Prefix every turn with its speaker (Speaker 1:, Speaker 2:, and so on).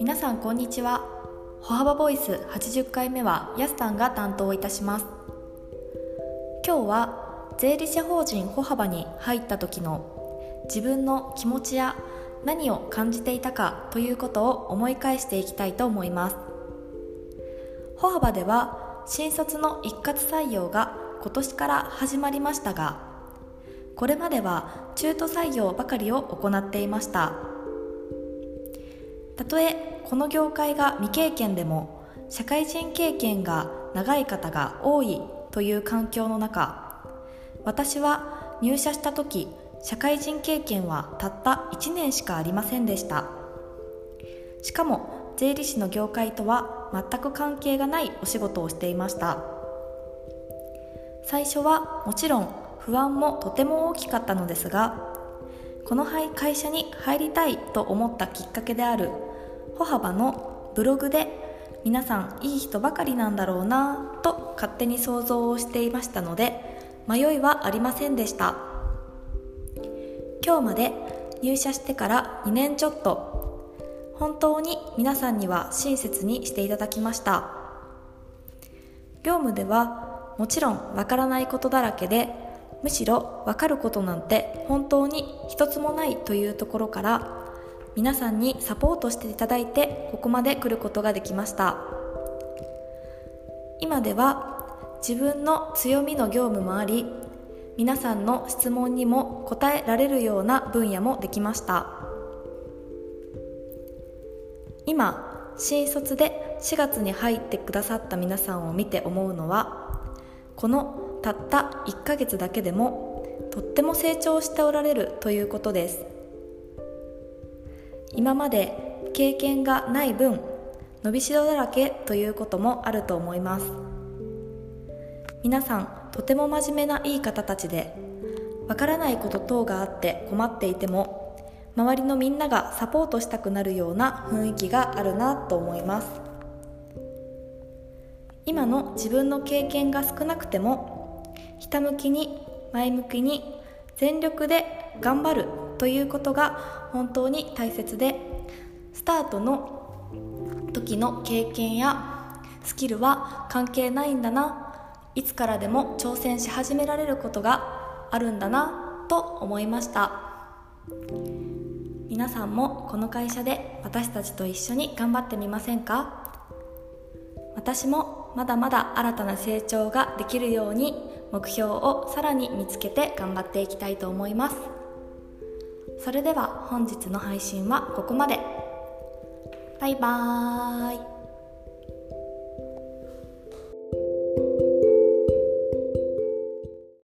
Speaker 1: 皆さんこんにちは。歩幅ボイス80回目はやすさんが担当いたします。今日は税理士法人歩幅に入った時の自分の気持ちや何を感じていたかということを思い返していきたいと思います。歩幅では新卒の一括採用が今年から始まりましたがこれまでは中途採用ばかりを行っていました。たとえこの業界が未経験でも社会人経験が長い方が多いという環境の中私は入社した時社会人経験はたった1年しかありませんでした。しかも税理士の業界とは全く関係がないお仕事をしていました。最初はもちろん不安もとても大きかったのですがこの会社に入りたいと思ったきっかけである歩幅のブログで皆さんいい人ばかりなんだろうなと勝手に想像をしていましたので迷いはありませんでした。今日まで入社してから2年ちょっと本当に皆さんには親切にしていただきました。業務ではもちろんわからないことだらけでむしろわかることなんて本当に一つもないというところから皆さんにサポートしていただいてここまで来ることができました。今では自分の強みの業務もあり皆さんの質問にも答えられるような分野もできました。今新卒で4月に入ってくださった皆さんを見て思うのはこのたった1ヶ月だけでもとっても成長しておられるということです。今まで経験がない分伸びしろだらけということもあると思います。皆さんとても真面目ないい方たちでわからないこと等があって困っていても周りのみんながサポートしたくなるような雰囲気があるなと思います。今の自分の経験が少なくてもひたむきに前向きに全力で頑張るということが本当に大切でスタートの時の経験やスキルは関係ないんだないつからでも挑戦し始められることがあるんだなと思いました。皆さんもこの会社で私たちと一緒に頑張ってみませんか？私もまだまだ新たな成長ができるように目標をさらに見つけて頑張っていきたいと思います。それでは本日の配信はここまで。バイバーイ。